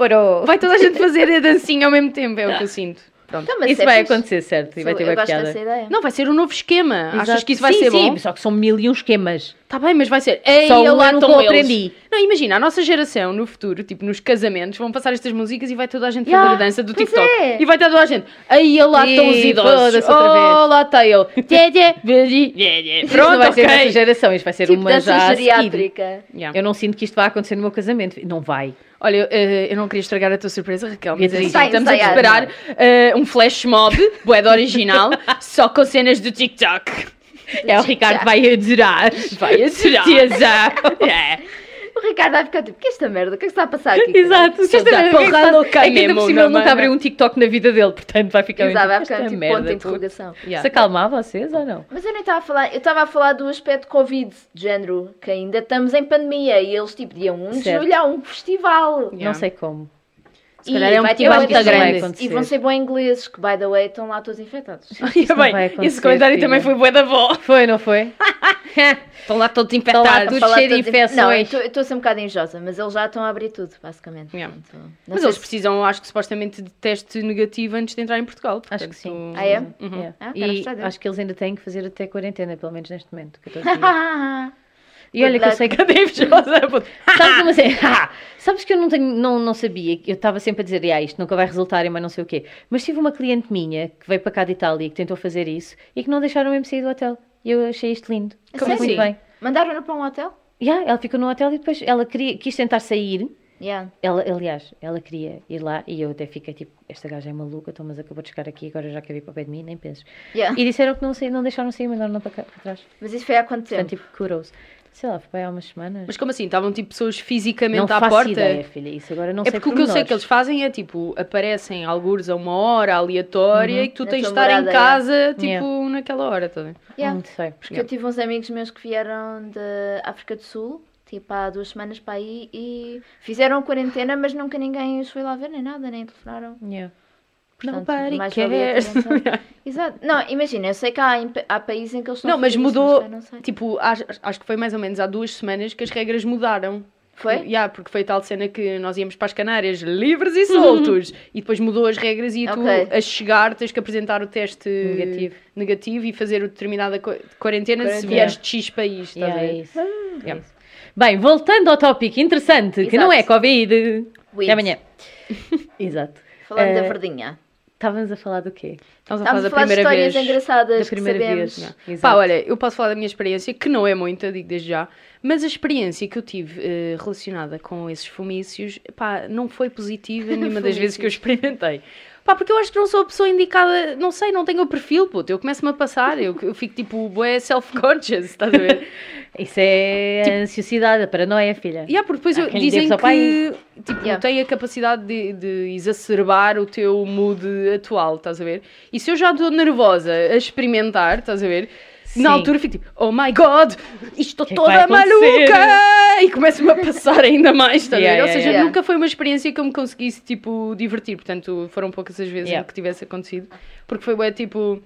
Vai toda a gente fazer a dancinha ao mesmo tempo, é o que eu sinto. Pronto. Então, Isso é vai fixe. acontecer, certo? E vai ter eu gosto piada. Não, vai ser um novo esquema. Achas Exato. que isso vai sim, ser sim, bom? só que são mil e um esquemas. Tá bem, mas vai ser. Ei, Só lá eu estão nunca eles. aprendi. Não, imagina, a nossa geração no futuro, tipo nos casamentos, vão passar estas músicas e vai toda a gente Yeah, fazer a dança do TikTok. é. E vai estar toda a gente. Aí lá estão os idosos. outra vez. Oh, lá está. Isto Pronto, não vai ser ok. nesta geração, isto vai ser Tipo uma dança já a geriátrica. Yeah. Eu não sinto que isto vai acontecer no meu casamento. Não vai. Olha, eu, eh, eu não queria estragar a tua surpresa, Raquel, mas assim, Está estamos a ensaiado. esperar eh, um flash mob, boeda original, só com cenas do TikTok. É o Ricardo vai adorar. Vai adorar. Tiazar. É. O Ricardo vai ficar tipo, que é esta merda? O que é que está a passar aqui? Exato. Só Esta dá merda, o que é que porra louca É que ainda por cima ele não nunca é? abriu um TikTok na vida dele, portanto vai ficar Exato, vai ficar esta tipo merda, ponto de interrogação. Yeah. Se acalmar vocês ou não? Mas eu nem estava a falar, eu estava a falar do aspecto Covid, de género, que ainda estamos em pandemia e eles tipo dia 1 de julho há um festival. Não sei como. Se calhar é um muita muito grande. E vão ser bons ingleses, que by the way estão lá todos infectados. Isso Bem, esse comentário filha. também foi bué da avó. Foi, não foi? Estão lá todos infectados. tudo cheio de todos inf- Não, eu infecções. estou- eu estou a ser um bocado injosa, mas eles já estão a abrir tudo, basicamente. Yeah. Portanto, não Mas eles se- precisam, acho que supostamente, de teste negativo antes de entrar em Portugal. Acho que portanto- sim. Ah, é? Uhum. Yeah. Ah, E quero saber. acho que eles ainda têm que fazer até quarentena, pelo menos neste momento. 14 dias. E olha que eu sei que a invejosa? puto? Sabes como assim? Sabes que eu não, tenho, não, não sabia, eu estava sempre a dizer, ah, isto nunca vai resultar em mais não sei o quê. Mas tive uma cliente minha que veio para cá de Itália e que tentou fazer isso e que não deixaram mesmo sair do hotel. E eu achei isto lindo. Correu sério? muito bem. Mandaram-na para um hotel? Yeah, ela ficou no hotel e depois ela queria, quis tentar sair. Yeah. Ela, aliás, ela queria ir lá e eu até fiquei tipo, esta gaja é maluca, então, mas acabou de chegar aqui, agora já quer vir para o pé de mim, nem penses. Yeah. E disseram que não, não deixaram sair, mandaram-na para, cá- para trás. Mas isso foi há quanto tempo? Portanto, tipo, kudos. Sei lá, foi há umas semanas. Mas como assim? Estavam tipo pessoas fisicamente não à faço porta? ideia, filha, isso agora não É sei porque o que eu sei que eles fazem é tipo, aparecem algures a uma hora aleatória e que tu Na tens de estar em morada, casa, tipo, Yeah. naquela hora, bem? Yeah. Não sei. Porque eu tive uns amigos meus que vieram da África do Sul, tipo há duas semanas para aí, e fizeram a quarentena, mas nunca ninguém os foi lá ver, nem nada, nem telefonaram. Yeah. Portanto, Nobody mais cares. Exato. Não, imagina, eu sei que há, há países em que eles estão Não, mas mudou. eu não sei. Tipo, acho, acho que foi mais ou menos há duas semanas que as regras mudaram. Foi? Yeah, porque foi tal cena que nós íamos para as Canárias livres e soltos. e depois mudou as regras e tu, Ok. a chegar, tens que apresentar o teste Negativo. negativo e fazer o determinada co- quarentena, se Quarentena. vieres de X país. Estás Yeah, a é isso. É Yeah. isso. Bem, voltando ao tópico interessante, que não é Exato. Covid. Weed. Até amanhã. Exato. Falando Eh, da verdinha. Estávamos a falar do quê? Estamos a falar da falar de primeira histórias vez. engraçadas Da primeira que sabemos. vez. Yeah. Pá, olha, eu posso falar da minha experiência, que não é muita, digo desde já, mas a experiência que eu tive eh, relacionada com esses fumícios, pá, não foi positiva nenhuma das vezes que eu experimentei. Pá, porque eu acho que não sou a pessoa indicada, não sei, não tenho o perfil, puto, eu começo-me a passar, eu, eu fico tipo, bué self-conscious, estás a ver? Isso é a ansiosidade, a paranoia, filha. E há, porque depois eu- dizem que tipo, Yeah. tem a capacidade de, de exacerbar o teu mood atual, estás a ver? E se eu já estou nervosa a experimentar, estás a ver? Na altura fico tipo, oh my god, isto estou Que é que toda maluca! E começo-me a passar ainda mais, ver? Yeah, Ou yeah, seja, yeah. nunca foi uma experiência que eu me conseguisse, tipo, divertir. Portanto, foram poucas as vezes Yeah. em que tivesse acontecido. Porque foi bué, tipo,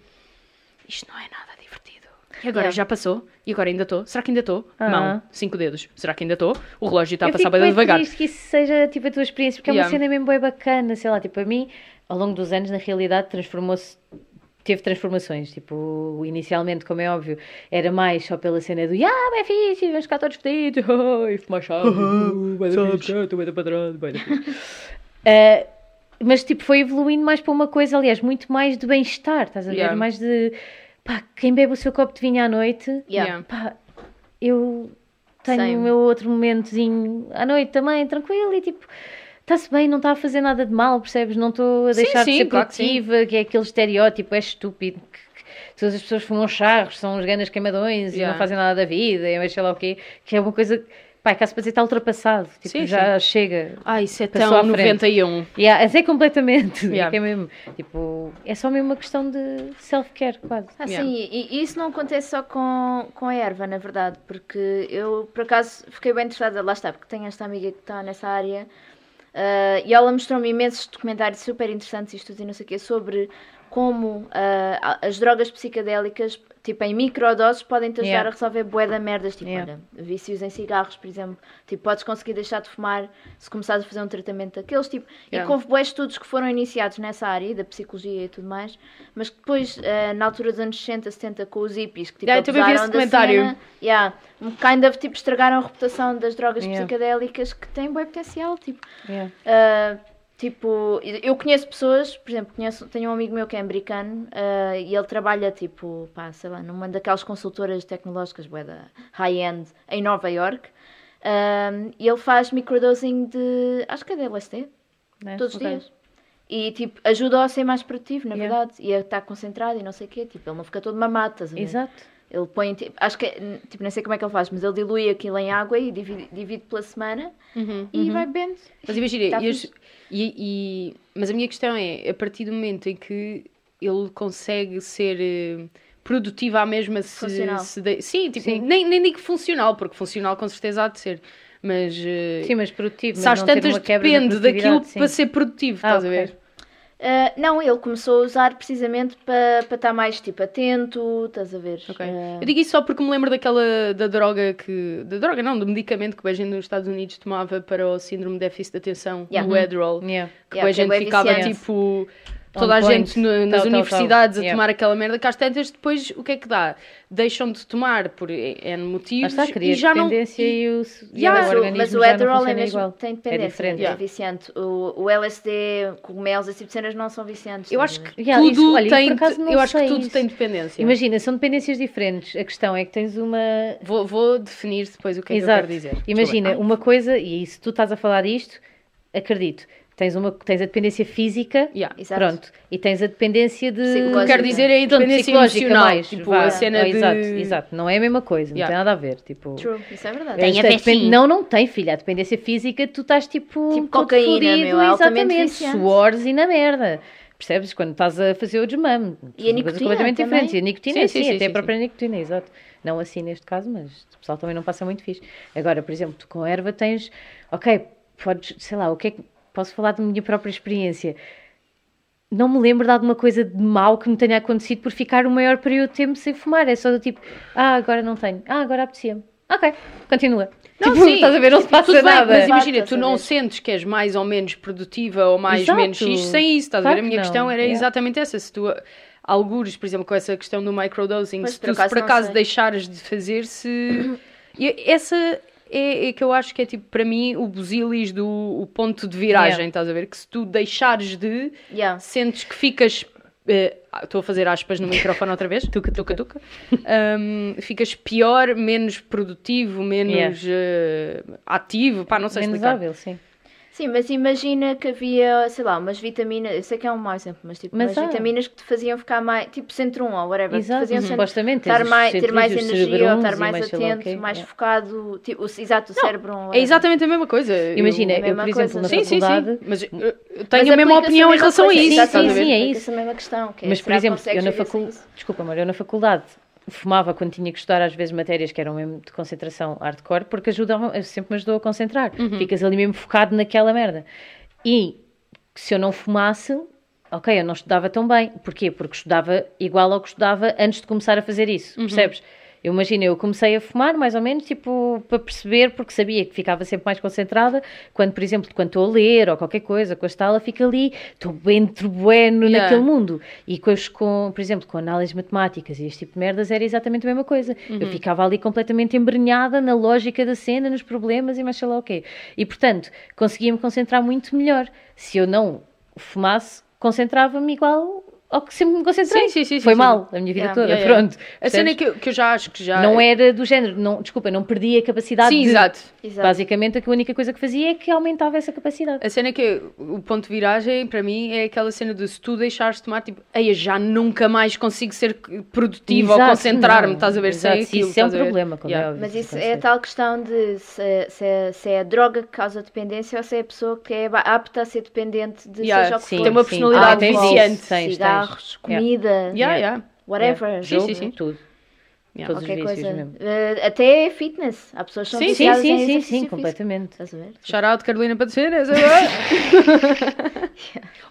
isto não é nada divertido. E agora já passou? E agora ainda estou? Será que ainda estou? Ah. Mão, cinco dedos. Será que ainda estou? O relógio está a eu passar bem devagar. triste que isso seja tipo a tua experiência, porque é uma cena mesmo bem bacana, sei lá, tipo a mim, ao longo dos anos, na realidade, transformou-se, teve transformações, tipo, inicialmente, como é óbvio, era mais só pela cena do, ah, bem fixe, vamos ficar todos fedidos, e fumar uh, vai dar tu vai. Ah, mas tipo, foi evoluindo mais para uma coisa, aliás, muito mais de bem-estar, estás a ver? Yeah. Mais de, pá, quem bebe o seu copo de vinho à noite. Yeah. pá, eu tenho Same. o meu outro momentozinho à noite também, tranquilo, e tipo, está-se bem, não está a fazer nada de mal, percebes? Não estou a Sim, deixar sim, de ser claro que sim. produtiva, que, é aquele estereótipo, é estúpido. Que, que todas as pessoas fumam charros, são os grandes queimadões e Yeah. não fazem nada da vida, e sei lá o quê, que é uma coisa, pá, caso para dizer, está ultrapassado, tipo, Sim, já chega. Ah, isso é tão à frente. 91. Yeah, é completamente, Yeah. é que é mesmo, tipo, é só mesmo uma questão de self-care, quase. Ah, Yeah. sim, e, e isso não acontece só com, com a erva, na verdade, porque eu, por acaso, fiquei bem interessada, lá está, porque tenho esta amiga que está nessa área, ah, e ela mostrou-me imensos documentários super interessantes, isto e não sei o quê, sobre como ah, as drogas psicadélicas, tipo em microdoses, podem-te ajudar Yeah. a resolver bué da merdas, tipo, Yeah. olha, vícios em cigarros, por exemplo, tipo, podes conseguir deixar de fumar se começares a fazer um tratamento daqueles, tipo, Yeah. e com bué estudos que foram iniciados nessa área, da psicologia e tudo mais, mas que depois, eh, na altura dos anos 60, 70, com os hippies, que tipo, Yeah, vi esse abusaram da documentário. cena, yeah, um kind of, tipo, estragaram a reputação das drogas psicadélicas que têm bué potencial, tipo. Uh, tipo, eu conheço pessoas, por exemplo, conheço, tenho um amigo meu que é americano uh, e ele trabalha, tipo, pá, sei lá, numa daquelas consultoras tecnológicas, bué da high-end, em Nova York. Um, e ele faz microdosing de, acho que é de LSD, né? todos os dias. E, tipo, ajuda-o a ser mais produtivo, na Yeah. verdade, e a estar concentrado e não sei o quê. Tipo, ele não fica todo mamado, estás a ver? Exato. Ele põe, tipo, acho que, é- tipo, nem sei como é que ele faz, mas ele dilui aquilo em água e divide, divide pela semana Uhum. e vai bebendo. Mas imagina, Tá e e, mas a minha questão é, a partir do momento em que ele consegue ser eh, produtivo à mesma se, se de- sim, tipo, Sim. Nem, nem digo funcional, porque funcional com certeza há de ser, mas eh, Sim, mas produtivo, se mas às não ter tantas uma quebra da depende daquilo sim. para ser produtivo, Ah, estás a ok. ver? Uh, não, ele começou a usar precisamente para para estar mais tipo atento, estás a ver? Ok. Uh, Eu digo isso só porque me lembro daquela da droga que. Da droga não, do medicamento que a gente nos Estados Unidos tomava para o síndrome de déficit de atenção, Yeah. o Adderall. Yeah. Que Yeah, a é gente bué ficava viciante. tipo. Toda a gente no- Tal, nas tal, universidades tal. a tomar aquela merda que às tantas depois o que é que dá? Deixam de tomar por N Mas motivos está, e já não. dependência e, o, e Yeah, o mas, o, mas o Adderall é mesmo, igual. tem dependência, é, diferente. Yeah. viciante. O, o LSD, cogumelos, esse tipo de cenas não são viciantes. Eu acho que Yeah, tudo isso- olha, tem. eu acho que tudo isso. tem dependência. Imagina, são dependências diferentes. A questão é que tens uma. Vou, vou definir depois o que é que eu Exato. quero dizer. Imagina, uma coisa, e se tu estás a falar disto, acredito. Tens, uma, tens a dependência física, Yeah. Pronto, e tens a dependência de. O que Psicológica. quero dizer é a Pronto, psicológica emocional. mais, tipo, vá. a cena de. Exato, exato. Não é a mesma coisa, não Yeah. tem nada a ver. Tipo, True, isso é verdade. Tem a depend-. Não, não tem, filha. A dependência física, tu estás tipo. Tipo cocaína, fodido, meu, é Exatamente. Suores e na merda. Percebes? Quando estás a fazer o desmame. E a nicotina completamente também? diferentes. E a nicotina, Sim, sim, sim, sim, até sim, a própria nicotina, exato. Não assim neste caso, mas o pessoal também não passa muito fixe. Agora, por exemplo, tu com a erva tens, ok, podes, sei lá, o que é que posso falar da minha própria experiência? Não me lembro de alguma coisa de mal que me tenha acontecido por ficar o maior período de tempo sem fumar. É só do tipo, ah, agora não tenho, ah, agora apetecia-me. Ok, continua. Não, tipo, sim, estás a ver, não se passa tudo bem, nada. mas imagina, tu a não sentes que és mais ou menos produtiva ou mais Exato. menos X sem isso, estás a Claro ver? A que minha não, questão era yeah. exatamente essa. Se tu algures, por exemplo, com essa questão do microdosing, se por tu se acaso por acaso deixares de fazer, se. Essa é, é que eu acho que é tipo, para mim, o busilis do o ponto de viragem, Yeah. estás a ver? Que se tu deixares de, Yeah. sentes que ficas. eh, Estou a fazer aspas no microfone outra vez. tuca, tuca, tuca. Ahm, ficas pior, menos produtivo, menos eh, ativo. Pá, não sei Menos explicar. hábil, sim. Sim, mas imagina que havia, sei lá, umas vitaminas, eu sei que é um mau exemplo, mas tipo, Mas umas há. vitaminas que te faziam ficar mais, tipo centro 1 ou whatever, que te Exato, faziam uhum. supostamente. estar mais, ter mais energia, ou estar mais o atento, quê. mais Yeah. focado, tipo, o, exato, o cérebro. É whatever. exatamente a mesma coisa. Eu- Imagina, É eu, mesma por exemplo, coisa, na Sim, sim, faculdade... sim. Mas eu, eu Mas tenho a mesma opinião em mesma relação coisa, a isso. ver? Sim, sim, é isso. a mesma questão. Que é, Mas, por exemplo, eu na, viver sem facul... isso? Desculpa, amor, eu na faculdade fumava quando tinha que estudar às vezes matérias que eram mesmo de concentração hardcore porque ajudavam, sempre me ajudou a concentrar. Uhum. Ficas ali mesmo focado naquela merda. E se eu não fumasse, ok, eu não estudava tão bem. Porquê? Porque estudava igual ao que estudava antes de começar a fazer isso, Uhum. percebes? Eu imagino, eu comecei a fumar mais ou menos, tipo, para perceber, porque sabia que ficava sempre mais concentrada, quando, por exemplo, quando estou a ler ou qualquer coisa, com a estala, fico ali, estou entre bueno Yeah. naquele mundo. E com, as- com, por exemplo, com análises matemáticas e este tipo de merdas era exatamente a mesma coisa. Eu ficava ali completamente embrenhada na lógica da cena, nos problemas e mais sei lá o quê. E, portanto, conseguia-me concentrar muito melhor. Se eu não fumasse, concentrava-me igual ao que sempre me concentrei. Sim, sim, sim, sim, Foi sim. mal a minha vida Yeah. toda, Yeah, yeah. pronto. A cena é que, eu- que eu já acho que já. Não era do género, não, desculpa, não perdi a capacidade Sim, de... exato. Exato. Basicamente, a única coisa que fazia é que aumentava essa capacidade. A cena é que o ponto de viragem, para mim, é aquela cena de se tu deixares de tomar, tipo, ei, eu já nunca mais consigo ser produtivo ou Exato, concenrar-me, não. estás a ver? Exato, sem se aquilo, isso é um problema, como Yeah. é óbvio. Mas isso é a tal questão de se, se é, se é a droga que causa dependência ou se é a pessoa que é apta a ser dependente de Yeah, seja o que sim, for. Tem uma sim. personalidade Ah, viciante. tens, tens. Cigarros, Yeah. comida, Yeah, yeah. whatever. Yeah. Sim, Jogo, sim, sim. tudo. Yeah. Todos Qualquer os vícios coisa. mesmo. Eh, até fitness. Há pessoas que são Sim, Sim, viciadas sim, em sim, exercício sim, físico. completamente. Estás a ver? Shout out Carolina Patrocina.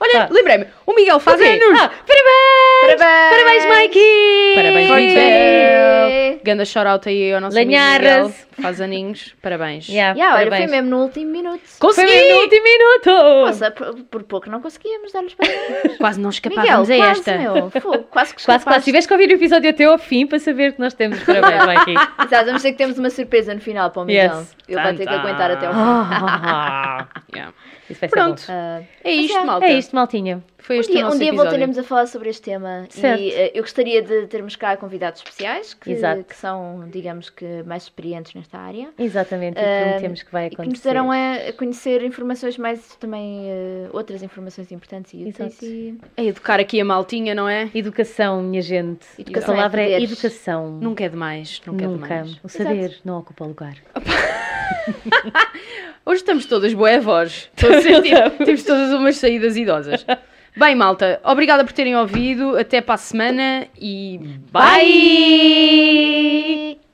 Olha, Tá. lembrei-me, o Miguel faz Ok. anos. Ah, parabéns! Parabéns! Parabéns, Mikey! Parabéns! Miguel. Ganda shout out aí ao nosso amigo Lanharras. Miguel. Faz aninhos. Parabéns. Yeah, Yeah, olha, foi parabéns. mesmo no último minuto. Foi Consegui! mesmo no último minuto! Nossa, por, por pouco não conseguíamos dar-lhes parabéns. Quase não Miguel, escapávamos a quase, esta. meu. Fogo, quase que Quase, quase. escapaste. Tiveste que ouvir o episódio até ao fim para saber que nós temos os parabéns, Mikey. Exato, vamos ter que temos uma surpresa no final para o Miguel. Yes. Ele vai ter que aguentar até ao fim. Ah, Yeah. Isso vai ser Pronto. bom. Ah, É isto, é, malta. É isto, maltinha. Foi um este o dia, um dia episódio. voltaremos a falar sobre este tema Certo. e eh, eu gostaria de termos cá convidados especiais que, Exato. que são, digamos que, mais experientes nesta área. Exatamente, e prometemos que vai E que nos acontecer. darão a, a conhecer informações mais também eh, outras informações importantes e úteis Exato. e É educar aqui a maltinha, não é? Educação, minha gente. Educação a palavra é é, educação. Nunca é demais. Nunca, é Nunca. demais. O saber não ocupa lugar. Hoje estamos todas boé voz. Estou a sentir. Temos todas umas saídas idosas. Bem, malta, obrigada por terem ouvido. Até para a semana e bye. bye.